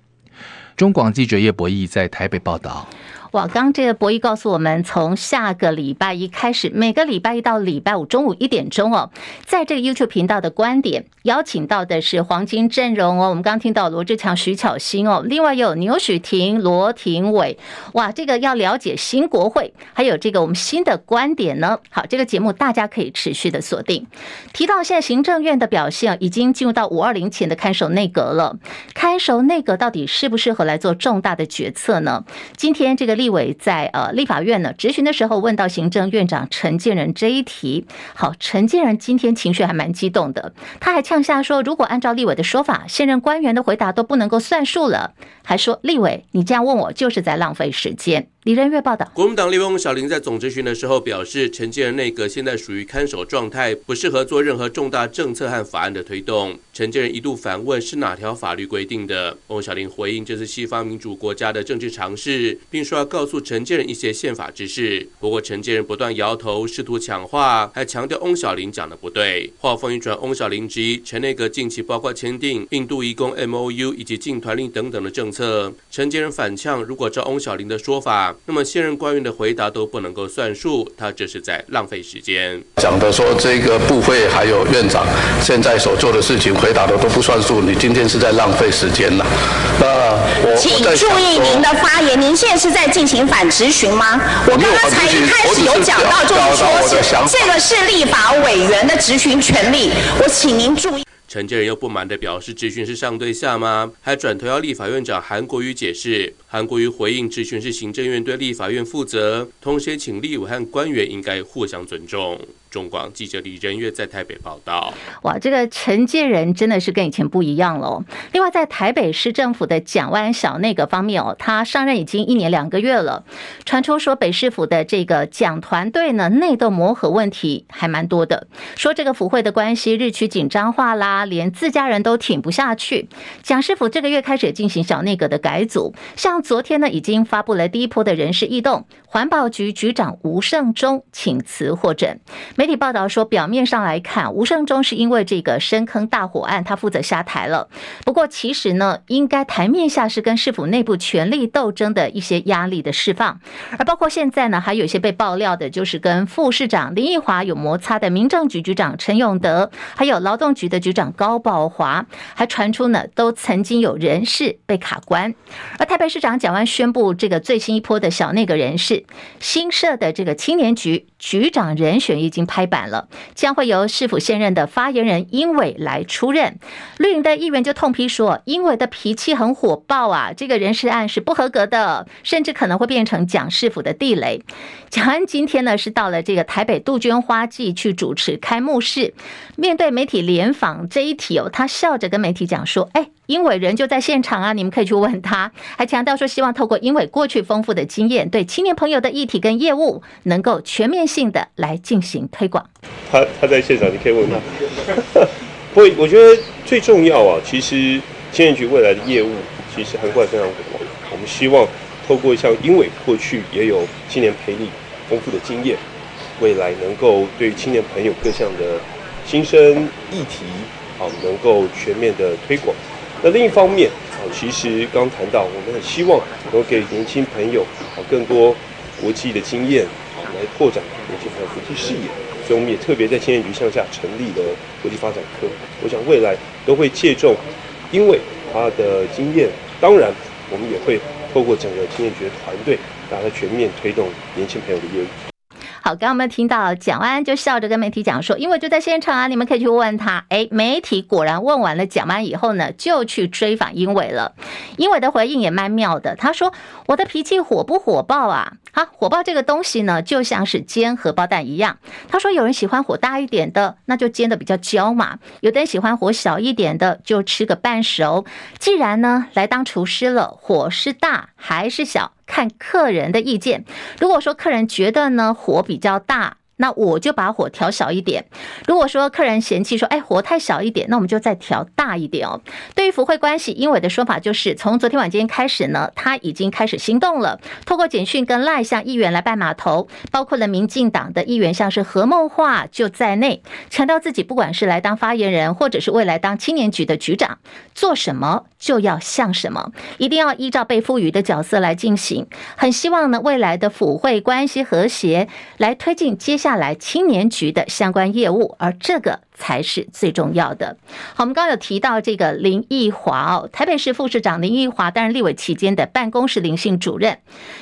中广记者叶博弈在台北报道。哇，刚这个博弈告诉我们，从下个礼拜一开始，每个礼拜一到礼拜五中午一点钟哦，在这个 YouTube 频道的观点，邀请到的是黄金阵容哦。我们刚听到罗志强、徐巧芯哦，另外有牛许婷、罗廷伟。哇，这个要了解新国会，还有这个我们新的观点呢。好，这个节目大家可以持续的锁定。提到现在行政院的表现，已经进入到五二零前的看守内阁了。看守内阁到底适不适合来做重大的决策呢？今天这个立立委在呃立法院呢质询的时候，问到行政院长陈建仁这一题。好，陈建仁今天情绪还蛮激动的，他还呛下说，如果按照立委的说法，现任官员的回答都不能够算数了，还说立委你这样问我就是在浪费时间。李仁月报道，国民党立委翁小玲在总质询的时候表示，陈建仁内阁现在属于看守状态，不适合做任何重大政策和法案的推动。陈建仁一度反问是哪条法律规定的？翁小玲回应这是西方民主国家的政治常识，并说要告诉陈建仁一些宪法知识。不过陈建仁不断摇头，试图抢话，还强调翁小玲讲的不对。话锋一转，翁小玲质疑陈内阁近期包括签订印度移工 MOU 以及禁团令等等的政策。陈建仁反呛，如果照翁小玲的说法，那么现任官员的回答都不能够算数，他这是在浪费时间。讲的说这个部会还有院长现在所做的事情，回答的都不算数，你今天是在浪费时间了。那我请注意您的发言，您现在是在进行反质询吗？我刚刚才一开始有讲到，就是说这个是立法委员的质询权利，我请您注意。陈建仁又不满地表示，质询是上对下吗？还转头要立法院长韩国瑜解释。韩国瑜回应，质询是行政院对立法院负责，同时请立委和官员应该互相尊重。中广记者李仁月在台北报道。哇，这个陈建仁真的是跟以前不一样了。另外，在台北市政府的蒋万小内阁方面哦，他上任已经一年两个月了，传出说北市府的这个蒋团队呢，内斗磨合问题还蛮多的，说这个府会的关系日趋紧张化啦，连自家人都挺不下去。蒋市府这个月开始进行小内阁的改组，像昨天呢，已经发布了第一波的人事异动，环保局局长吴胜忠请辞获准。媒体报道说，表面上来看，吴胜忠是因为这个深坑大火案，他负责下台了。不过，其实呢，应该台面下是跟市府内部权力斗争的一些压力的释放。而包括现在呢，还有一些被爆料的，就是跟副市长林奕华有摩擦的民政局局长陈永德，还有劳动局的局长高宝华，还传出呢，都曾经有人事被卡关。而台北市长蒋万宣布，这个最新一波的小内阁人事，新设的这个青年局局长人选已经。拍板了，将会由市府现任的发言人英伟来出任。绿营的议员就痛批说，英伟的脾气很火爆啊，这个人事案是不合格的，甚至可能会变成蒋市府的地雷。蒋安今天呢是到了这个台北杜鹃花季去主持开幕式，面对媒体联访这一题哦，他笑着跟媒体讲说：“哎，英伟人就在现场啊，你们可以去问他。”还强调说，希望透过英伟过去丰富的经验，对青年朋友的议题跟业务能够全面性的来进行推广。他他在现场，你可以问他。不过我觉得最重要啊，其实青年局未来的业务其实涵盖非常广，我们希望。透过像英伟过去也有青年培力丰富的经验，未来能够对青年朋友各项的新生议题，啊，能够全面的推广。那另一方面，啊，其实刚谈到，我们很希望能够给年轻朋友啊更多国际的经验，啊，来拓展年轻朋友国际视野。所以我们也特别在青年局向下成立了国际发展科。我想未来都会借重因为他的经验，当然我们也会。透过整个青年局的团队，把它全面推动年轻朋友的业务。好，刚刚我们听到蒋万安就笑着跟媒体讲说，因为就在现场啊，你们可以去问他。哎，媒体果然问完了蒋万安以后呢，就去追访英伟了。英伟的回应也蛮妙的，他说：“我的脾气火不火爆啊？啊，火爆这个东西呢，就像是煎荷包蛋一样。他说有人喜欢火大一点的，那就煎的比较焦嘛；有的人喜欢火小一点的，就吃个半熟。既然呢来当厨师了，火是大还是小？”看客人的意见，如果说客人觉得呢火比较大，那我就把火调小一点。如果说客人嫌弃说，哎，火太小一点，那我们就再调大一点哦。对于福会关系，英伟的说法就是，从昨天晚间开始呢，他已经开始行动了，透过简讯跟赖向议员来拜码头，包括了民进党的议员，像是何孟华就在内，强调自己不管是来当发言人，或者是未来当青年局的局长，做什么就要像什么，一定要依照被赋予的角色来进行。很希望呢，未来的府会关系和谐，来推进接下来青年局的相关业务，而这个。才是最重要的。好，我们刚刚有提到这个林奕华哦，台北市副市长林奕华担任立委期间的办公室林姓主任，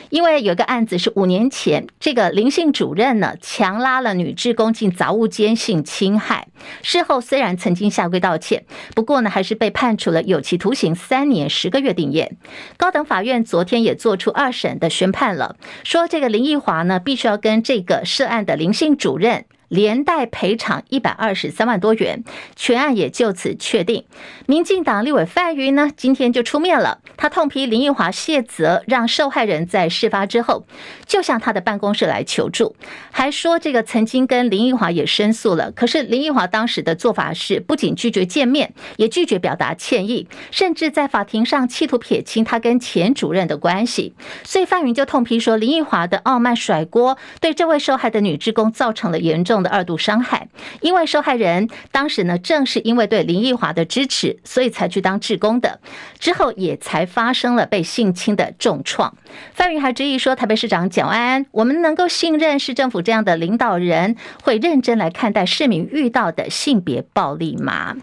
因为有个案子是五年前，这个林姓主任呢强拉了女职工进杂物间性侵害，事后虽然曾经下跪道歉，不过呢还是被判处了有期徒刑三年十个月定谳。高等法院昨天也做出二审的宣判了，说这个林奕华呢必须要跟这个涉案的林姓主任。连带赔偿一百二十三万多元，全案也就此确定。民进党立委范云呢，今天就出面了，他痛批林奕华卸责，让受害人在事发之后就向他的办公室来求助，还说这个曾经跟林奕华也申诉了，可是林奕华当时的做法是不仅拒绝见面，也拒绝表达歉意，甚至在法庭上企图撇清他跟前主任的关系。所以范云就痛批说，林奕华的傲慢甩锅，对这位受害的女职工造成了严重的二度伤害，因为受害人当时呢，正是因为对林奕华的支持，所以才去当志工的，之后也才发生了被性侵的重创。范云还质疑说，台北市长蒋万安，我们能够信任市政府这样的领导人，会认真来看待市民遇到的性别暴力吗？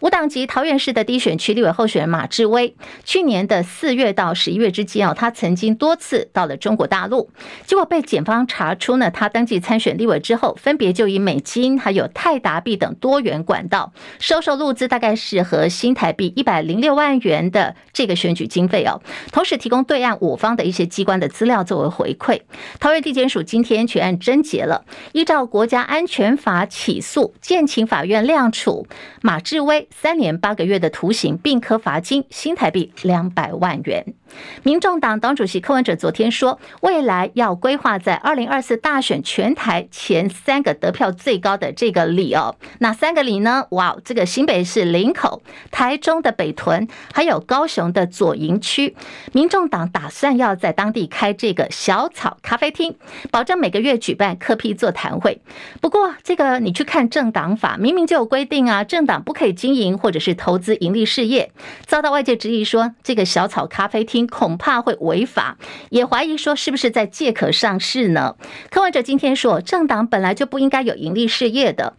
无党籍桃园市的第一选区立委候选人马志威，去年的四月到十一月之间哦，他曾经多次到了中国大陆，结果被检方查出呢，他登记参选立委之后，分别就以美金还有泰达币等多元管道收受陆资，大概是和新台币一百零六万元的这个选举经费哦，同时提供对岸我方的一些机关的资料作为回馈。桃园地检署今天全案侦结了，依照国家安全法起诉，建请法院量处马志威三年八个月的徒刑，并科罚金新台币两百万元。民众党党主席柯文哲昨天说，未来要规划在二零二四大选全台前三个得票最高的这个里哦，哪三个里呢？哇，这个新北市林口、台中的北屯，还有高雄的左营区，民众党打算要在当地开这个小草咖啡厅，保证每个月举办柯 P 座谈会。不过，这个你去看政党法，明明就有规定啊，政党不可以经营或者是投资盈利事业，遭到外界质疑说，这个小草咖啡厅。恐怕会违法，也怀疑说是不是在借壳上市呢？柯文哲今天说，政党本来就不应该有盈利事业的，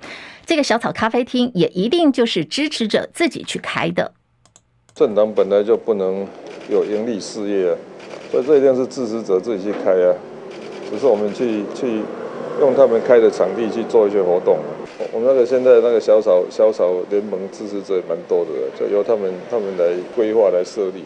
这个小草咖啡厅也一定就是支持者自己去开的。政党本来就不能有盈利事业啊，所以这一定是支持者自己去开啊。只是我们去去用他们开的场地去做一些活动。我们那个现在那个小草小草联盟支持者也蛮多的，就由他们他们来规划来设立。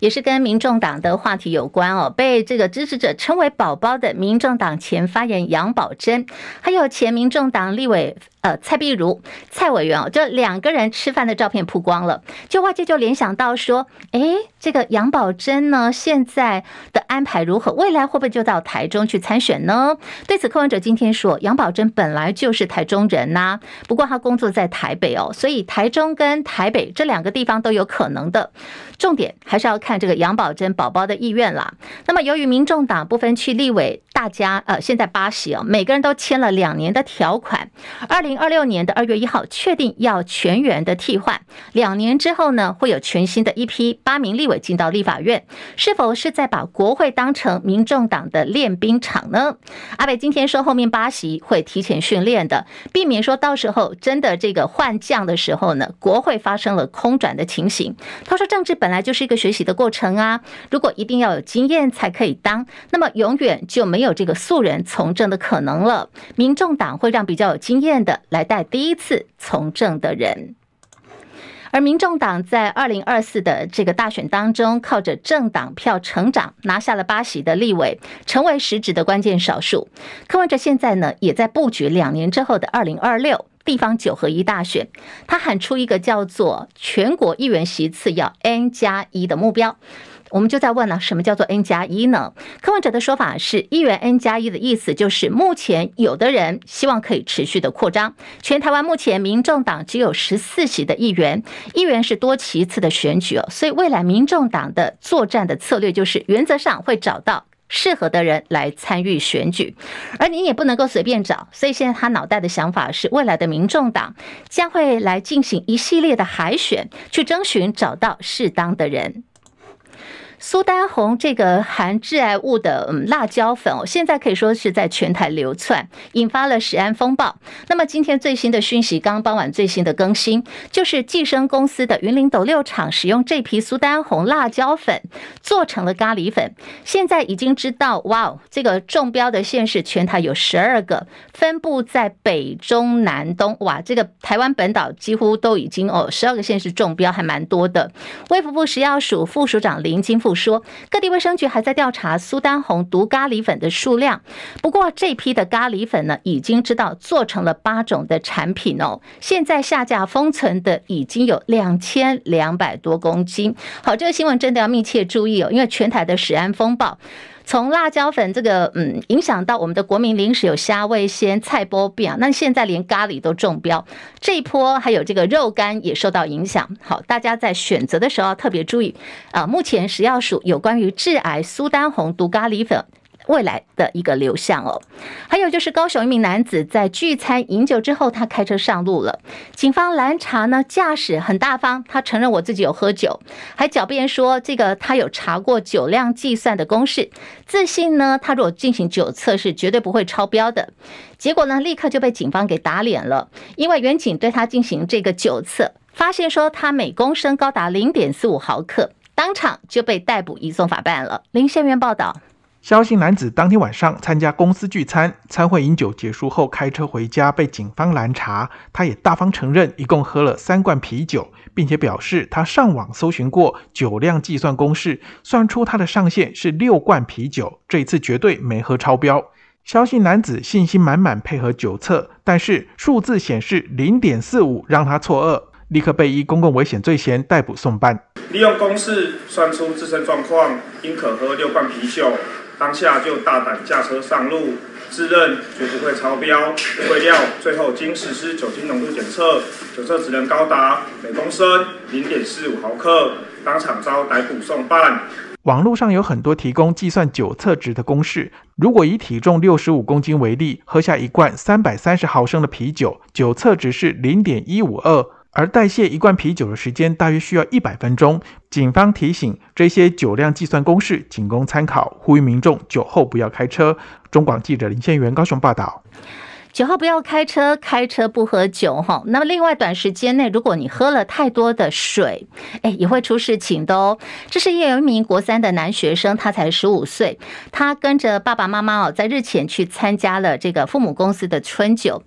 也是跟民众党的话题有关哦，被这个支持者称为“宝宝”的民众党前发言杨宝珍，还有前民众党立委。呃，蔡壁如蔡委员哦，这两个人吃饭的照片曝光了，就外界就联想到说，哎，这个杨宝珍呢，现在的安排如何？未来会不会就到台中去参选呢？对此，柯文哲今天说，杨宝珍本来就是台中人呐、不过他工作在台北哦，所以台中跟台北这两个地方都有可能的。重点还是要看这个杨宝珍宝宝的意愿啦。那么，由于民众党不分区立委，大家呃，现在八席哦，每个人都签了两年的条款，二零。二六年的二月一号，确定要全员的替换。两年之后呢，会有全新的一批八名立委进到立法院。是否是在把国会当成民众党的练兵场呢？阿北今天说，后面八席会提前训练的，避免说到时候真的这个换将的时候呢，国会发生了空转的情形。他说，政治本来就是一个学习的过程啊，如果一定要有经验才可以当，那么永远就没有有这个素人从政的可能了。民众党会让比较有经验的。来带第一次从政的人，而民众党在二零二四的这个大选当中，靠着政党票成长，拿下了八席的立委，成为实质的关键少数。柯文哲现在呢，也在布局两年之后的二零二六地方九合一大选，他喊出一个叫做全国议员席次要 N 加一的目标。我们就在问了，什么叫做 N 加一呢？柯文哲的说法是，议员 N 加一的意思就是，目前有的人希望可以持续的扩张。全台湾目前民众党只有十四席的议员，议员是多其次的选举哦，所以未来民众党的作战的策略就是，原则上会找到适合的人来参与选举，而你也不能够随便找。所以现在他脑袋的想法是，未来的民众党将会来进行一系列的海选，去征询找到适当的人。苏丹红这个含致癌物的嗯辣椒粉哦，现在可以说是在全台流窜，引发了食安风暴。那么今天最新的讯息，刚傍晚最新的更新，就是济生公司的云林斗六厂使用这批苏丹红辣椒粉做成了咖喱粉。现在已经知道，哇哦，这个中标的县市全台有十二个，分布在北中南东。哇，这个台湾本岛几乎都已经哦，十二个县市中标还蛮多的。卫福部食药署副署长林金富说，各地卫生局还在调查苏丹红毒咖喱粉的数量。不过这批的咖喱粉呢，已经知道做成了八种的产品哦。现在下架封存的已经有两千两百多公斤。好，这个新闻真的要密切注意哦，因为全台的食安风暴。从辣椒粉这个嗯，影响到我们的国民零食有虾味鲜、菜波饼，那现在连咖喱都中标，这一波还有这个肉干也受到影响。好，大家在选择的时候要特别注意啊。目前食药署有关于致癌苏丹红毒咖喱粉。未来的一个流向哦，还有就是高雄一名男子在聚餐饮酒之后，他开车上路了，警方拦查呢，驾驶很大方，他承认我自己有喝酒，还狡辩说这个他有查过酒量计算的公式，自信呢，他如果进行酒测是绝对不会超标的，结果呢，立刻就被警方给打脸了，因为员警对他进行这个酒测，发现说他每公升高达零点四五毫克，当场就被逮捕移送法办了。林宪元报道。肖姓男子当天晚上参加公司聚餐，餐会饮酒结束后开车回家，被警方拦查。他也大方承认，一共喝了三罐啤酒，并且表示他上网搜寻过酒量计算公式，算出他的上限是六罐啤酒，这一次绝对没喝超标。肖姓男子信心满满配合酒测，但是数字显示零点四五，让他错愕，立刻被依公共危险罪嫌逮捕送办。利用公式算出自身状况，应可喝六罐啤酒。当下就大胆驾车上路，自认绝不会超标，未料最后经实施酒精浓度检测，酒测值能高达每公升零点四五毫克，当场遭逮捕送办。网络上有很多提供计算酒测值的公式，如果以体重六十五公斤为例，喝下一罐三百三十毫升的啤酒，酒测值是零点一五二。而代谢一罐啤酒的时间大约需要一百分钟。警方提醒，这些酒量计算公式仅供参考，呼吁民众酒后不要开车。中广记者林宪元高雄报道。酒后不要开车，开车不喝酒哈。那么另外短时间内，如果你喝了太多的水，哎，也会出事情的哦。这是有一名国三的男学生，他才十五岁，他跟着爸爸妈妈哦，在日前去参加了这个父母公司的春酒。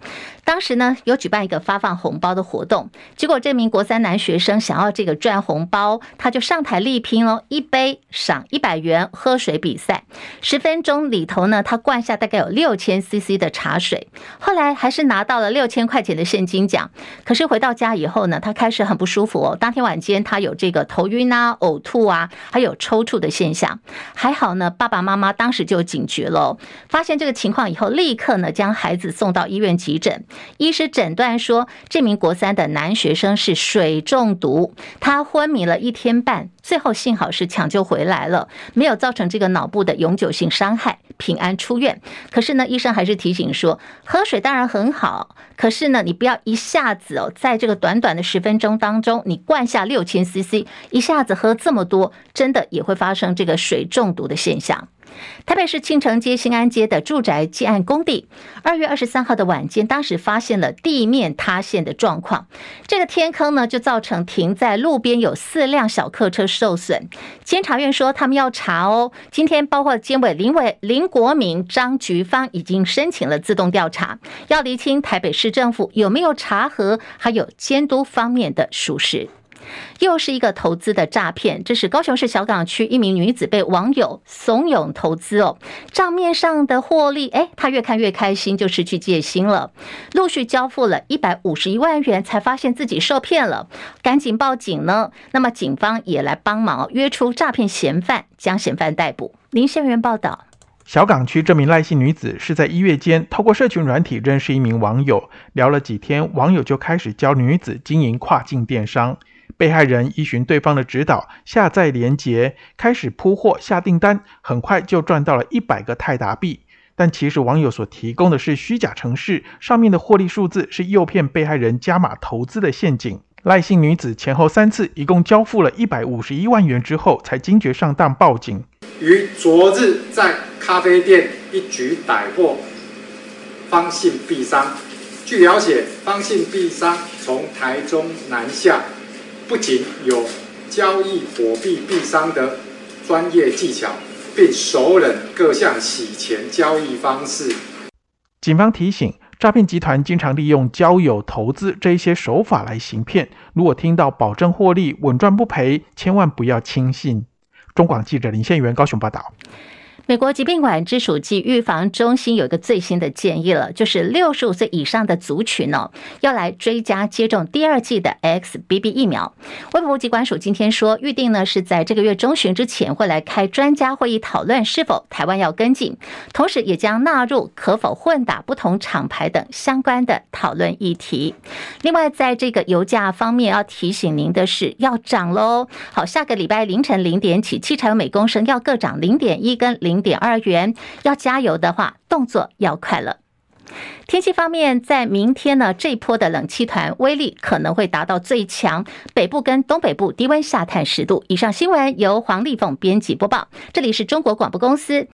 当时呢，有举办一个发放红包的活动，结果这名国三男学生想要这个赚红包，他就上台力拼哦，一杯赏一百元喝水比赛，十分钟里头呢，他灌下大概有六千 CC 的茶水，后来还是拿到了六千块钱的现金奖。可是回到家以后呢，他开始很不舒服哦，当天晚间他有这个头晕啊、呕吐啊，还有抽搐的现象。还好呢，爸爸妈妈当时就警觉了，发现这个情况以后，立刻呢将孩子送到医院急诊。医师诊断说，这名国三的男学生是水中毒，他昏迷了一天半，最后幸好是抢救回来了，没有造成这个脑部的永久性伤害，平安出院。可是呢，医生还是提醒说，喝水当然很好，可是呢，你不要一下子哦，在这个短短的十分钟当中，你灌下六千 CC，一下子喝这么多，真的也会发生这个水中毒的现象。台北市庆城街新安街的住宅建案工地，二月二十三号的晚间，当时发现了地面塌陷的状况。这个天坑呢，就造成停在路边有四辆小客车受损。监察院说，他们要查哦。今天，包括监委林伟林国明、张菊芳已经申请了自动调查，要厘清台北市政府有没有查核，还有监督方面的疏失。又是一个投资的诈骗，这是高雄市小港区一名女子被网友怂恿投资哦，账面上的获利，哎，她越看越开心，就失去戒心了，陆续交付了一百五十一万元，才发现自己受骗了，赶紧报警呢。那么警方也来帮忙，约出诈骗嫌犯，将嫌犯逮捕。林宪元报道，小港区这名赖姓女子是在一月间透过社群软体认识一名网友，聊了几天，网友就开始教女子经营跨境电商。被害人依循对方的指导，下载连结，开始铺货下订单，很快就赚到了一百个泰达币。但其实网友所提供的是虚假程式，上面的获利数字是诱骗被害人加码投资的陷阱。赖姓女子前后三次，一共交付了一百五十一万元之后，才惊觉上当，报警。于昨日在咖啡店一举逮获方姓币商。据了解，方姓币商从台中南下。不仅有交易货币币商的专业技巧，并熟稔各项洗钱交易方式。警方提醒，诈骗集团经常利用交友、投资这一些手法来行骗。如果听到保证获利、稳赚不赔，千万不要轻信。中广记者林宪元高雄报道。美国疾病管制署及预防中心有一个最新的建议了，就是六十五岁以上的族群呢，要来追加接种第二剂的 XBB 疫苗。卫部疾管署今天说，预定呢是在这个月中旬之前会来开专家会议讨论是否台湾要跟进，同时也将纳入可否混打不同厂牌等相关的讨论议题。另外，在这个油价方面，要提醒您的是要涨喽。好，下个礼拜凌晨零点起，汽柴油每公升要各涨零点一跟零。点二元，要加油的话，动作要快了。天气方面，在明天呢，这一波的冷气团威力可能会达到最强，北部跟东北部低温下探十度以上。新闻由黄丽凤编辑播报，这里是中国广播公司。